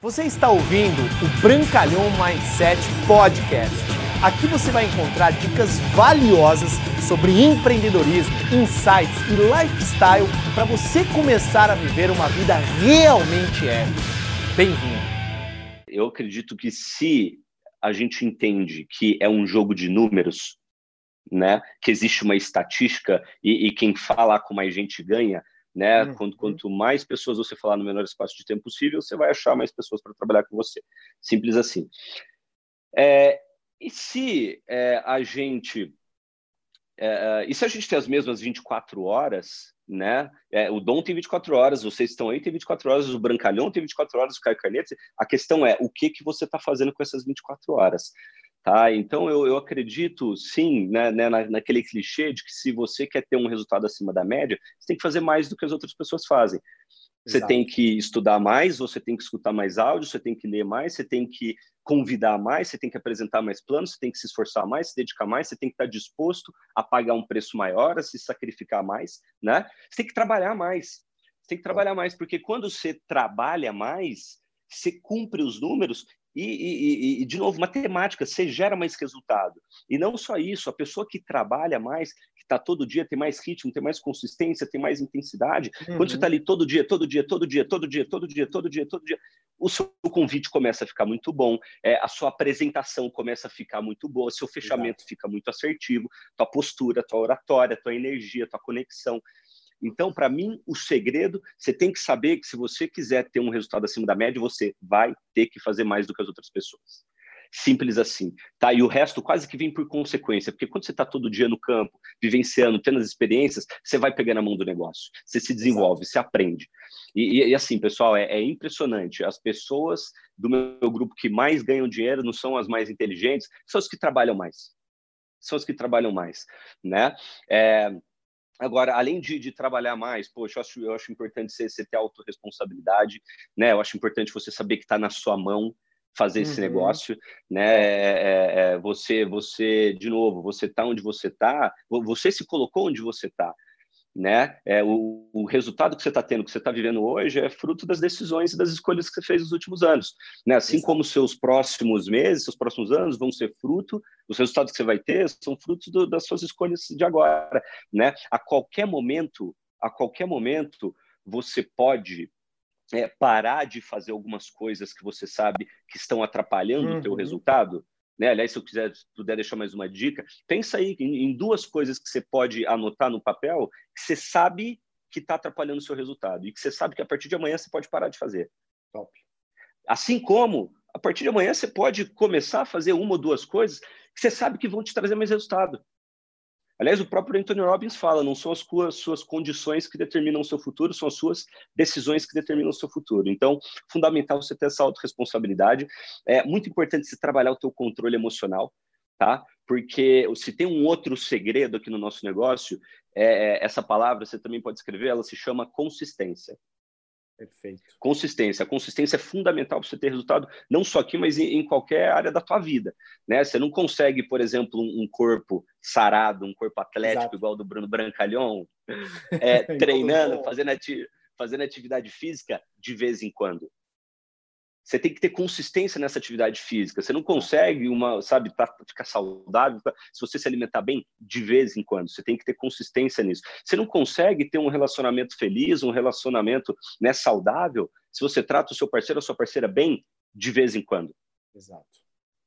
Você está ouvindo o Brancalhão Mindset Podcast. Aqui você vai encontrar dicas valiosas sobre empreendedorismo, insights e lifestyle para você começar a viver uma vida realmente épica. Bem-vindo! Eu acredito que se a gente entende que é um jogo de números, né, que existe uma estatística e, e quem fala com mais gente ganha, né? Uhum. Quanto, quanto, mais pessoas você falar no menor espaço de tempo possível, você vai achar mais pessoas para trabalhar com você. Simples assim. É, e se é, a gente é, e se a gente tem as mesmas 24 horas, né? É, o Dom tem 24 horas, vocês estão aí tem 24 horas, o Brancalhão tem 24 horas, o Caio Canete. A questão é o que que você está fazendo com essas 24 horas? Tá? Então, eu, eu acredito, sim, né, né, na, naquele clichê de que se você quer ter um resultado acima da média, você tem que fazer mais do que as outras pessoas fazem. Você Exato. tem que estudar mais, você tem que escutar mais áudio, você tem que ler mais, você tem que convidar mais, você tem que apresentar mais planos, você tem que se esforçar mais, se dedicar mais, você tem que estar disposto a pagar um preço maior, a se sacrificar mais, né? Você tem que trabalhar mais. Você tem que trabalhar mais, porque quando você trabalha mais, você cumpre os números e, e, e, de novo, matemática, você gera mais resultado. E não só isso, a pessoa que trabalha mais, que está todo dia, tem mais ritmo, tem mais consistência, tem mais intensidade. Uhum. Quando você está ali todo dia, todo dia, todo dia, todo dia, todo dia, todo dia, todo dia, o seu convite começa a ficar muito bom, é, a sua apresentação começa a ficar muito boa, seu fechamento Exato. fica muito assertivo, tua postura, tua oratória, tua energia, tua conexão. Então, para mim, o segredo, você tem que saber que se você quiser ter um resultado acima da média, você vai ter que fazer mais do que as outras pessoas. Simples assim, tá? E o resto quase que vem por consequência, porque quando você está todo dia no campo, vivenciando, tendo as experiências, você vai pegar na mão do negócio, você se desenvolve, você aprende. E, e, e, assim, pessoal, é, é, impressionante. As pessoas do meu grupo que mais ganham dinheiro não são as mais inteligentes, são as que trabalham mais. São as que trabalham mais, né? É, Agora, além de, de, trabalhar mais, poxa, eu acho, eu acho importante você, você ter autorresponsabilidade, né? Eu acho importante você saber que está na sua mão fazer uhum. esse negócio, né? É, é, é, você, você, de novo, você está onde você está, você se colocou onde você está né? É, o, o resultado que você está tendo, que você está vivendo hoje, é fruto das decisões e das escolhas que você fez nos últimos anos, né? Assim Exato. como seus próximos meses, seus próximos anos vão ser fruto, os resultados que você vai ter são frutos do, das suas escolhas de agora, né? A qualquer momento, a qualquer momento, você pode é, parar de fazer algumas coisas que você sabe que estão atrapalhando uhum. o teu resultado, né? Aliás, se eu quiser puder deixar mais uma dica, pensa aí em, em duas coisas que você pode anotar no papel que você sabe que está atrapalhando o seu resultado e que você sabe que a partir de amanhã você pode parar de fazer. Top. Assim como a partir de amanhã você pode começar a fazer uma ou duas coisas que você sabe que vão te trazer mais resultado. Aliás, o próprio Anthony Robbins fala: não são as suas, condições que determinam o seu futuro, são as suas decisões que determinam o seu futuro. Então, fundamental você ter essa autorresponsabilidade. É muito importante você trabalhar o teu controle emocional, tá? Porque se tem um outro segredo aqui no nosso negócio, é, é essa palavra você também pode escrever, ela se chama consistência. Perfeito. Consistência. Consistência é fundamental para você ter resultado, não só aqui, mas em, em, qualquer área da tua vida. Né? Você não consegue, por exemplo, um, um corpo sarado, um corpo atlético Exato. igual do Bruno Brancalhão, é, treinando, fazendo, ati fazendo atividade física de vez em quando. Você tem que ter consistência nessa atividade física. Você não consegue uma, sabe, pra ficar saudável se você se alimentar bem de vez em quando. Você tem que ter consistência nisso. Você não consegue ter um relacionamento feliz, um relacionamento né, saudável, se você trata o seu parceiro ou a sua parceira bem de vez em quando. Exato.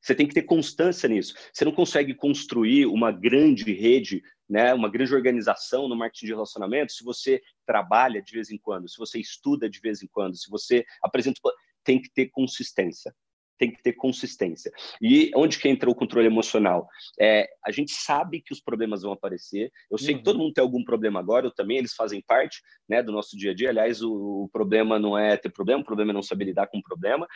Você tem que ter constância nisso. Você não consegue construir uma grande rede, né, uma grande organização no marketing de relacionamento se você trabalha de vez em quando, se você estuda de vez em quando, se você apresenta tem que ter consistência. Tem que ter consistência. E onde que entra o controle emocional? É, a gente sabe que os problemas vão aparecer. Eu sei uhum. que todo mundo tem algum problema agora, eu também, eles fazem parte né, do nosso dia a dia. Aliás, o, o problema não é ter problema, o problema é não saber lidar com o problema.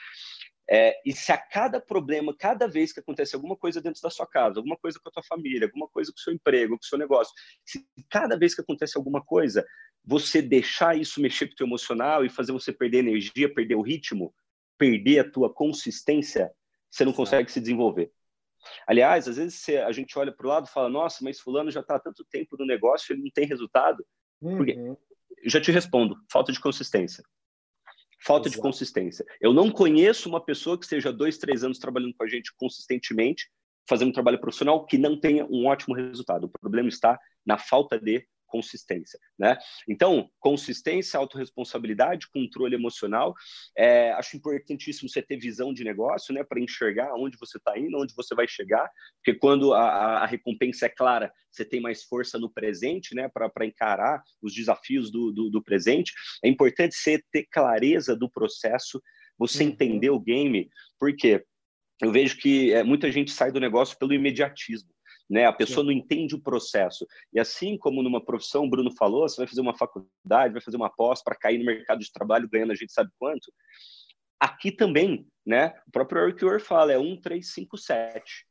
É, e se a cada problema, cada vez que acontece alguma coisa dentro da sua casa, alguma coisa com a tua família, alguma coisa com o seu emprego, com o seu negócio, se cada vez que acontece alguma coisa, você deixar isso mexer com o teu emocional e fazer você perder energia, perder o ritmo, perder a tua consistência, você não consegue se desenvolver. Aliás, às vezes a gente olha para o lado e fala, nossa, mas fulano já está há tanto tempo no negócio, ele não tem resultado. Uhum. Eu já te respondo, falta de consistência. Falta Exato. de consistência. Eu não conheço uma pessoa que esteja dois, três anos trabalhando com a gente consistentemente, fazendo um trabalho profissional, que não tenha um ótimo resultado. O problema está na falta de consistência, né? Então, consistência, autorresponsabilidade, controle emocional. É, acho importantíssimo você ter visão de negócio, né? Para enxergar onde você está indo, onde você vai chegar, porque quando a, a, recompensa é clara, você tem mais força no presente, né? Para encarar os desafios do, do, do, presente. É importante você ter clareza do processo, você uhum. entender o game, porque eu vejo que é, muita gente sai do negócio pelo imediatismo né? A pessoa Sim. não entende o processo. E assim como numa profissão, o Bruno falou, você vai fazer uma faculdade, vai fazer uma pós para cair no mercado de trabalho ganhando a gente sabe quanto. Aqui também, né? O próprio Eric fala, é 1357.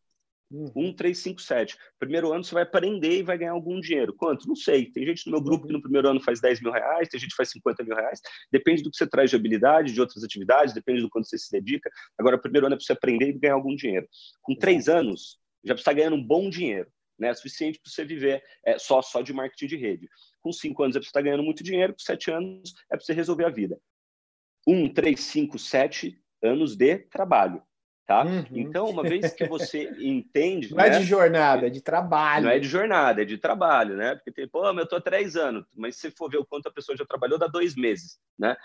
Uhum. 1357. Primeiro ano você vai aprender e vai ganhar algum dinheiro. Quanto? Não sei. Tem gente no meu grupo que no primeiro ano faz 10 mil reais, tem gente que faz 50 mil reais. Depende do que você traz de habilidade, de outras atividades, depende do quanto você se dedica. Agora, primeiro ano é para você aprender e ganhar algum dinheiro. Com três anos, já está ganhando um bom dinheiro, né? É suficiente para você viver é, só, só de marketing de rede. Com cinco anos é para você estar tá ganhando muito dinheiro, com sete anos é para você resolver a vida. Um, três, cinco, sete anos de trabalho. Tá? Uhum. Então, uma vez que você entende. Não é né, é de jornada, é de trabalho. Não é de jornada, é de trabalho, né? Porque tem, pô, eu tô há três anos, mas se for ver o quanto a pessoa já trabalhou, dá dois meses, né?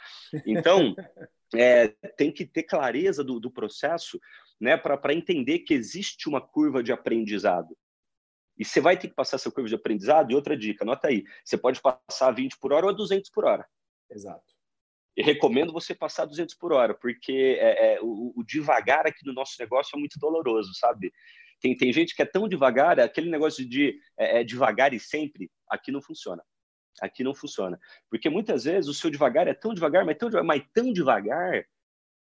Então, é, tem que ter clareza do, do processo né, para entender que existe uma curva de aprendizado. E você vai ter que passar essa curva de aprendizado. E outra dica, anota aí: você pode passar 20 por hora ou 200 por hora. Exato. Eu recomendo você passar 200 por hora, porque é, é, o, o, devagar aqui no nosso negócio é muito doloroso, sabe? Tem, tem gente que é tão devagar, aquele negócio de é, é devagar e sempre, aqui não funciona. Aqui não funciona. Porque muitas vezes o seu devagar é tão devagar, mas tão, mas tão devagar,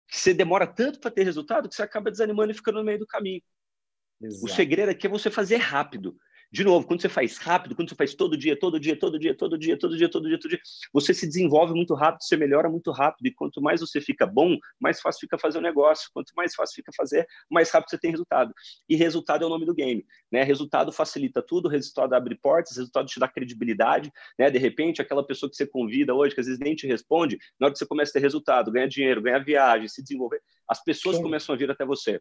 que você demora tanto para ter resultado que você acaba desanimando e ficando no meio do caminho. Exato. O segredo aqui é você fazer rápido. De novo, quando você faz rápido, quando você faz todo dia, todo dia, todo dia, todo dia, todo dia, todo dia, todo dia, você se desenvolve muito rápido, você melhora muito rápido. E quanto mais você fica bom, mais fácil fica fazer o negócio. Quanto mais fácil fica fazer, mais rápido você tem resultado. E resultado é o nome do game. Né? Resultado facilita tudo, resultado abre portas, resultado te dá credibilidade. Né? De repente, aquela pessoa que você convida hoje, que às vezes nem te responde, na hora que você começa a ter resultado, ganha dinheiro, ganha viagem, se desenvolver, as pessoas Sim. começam a vir até você.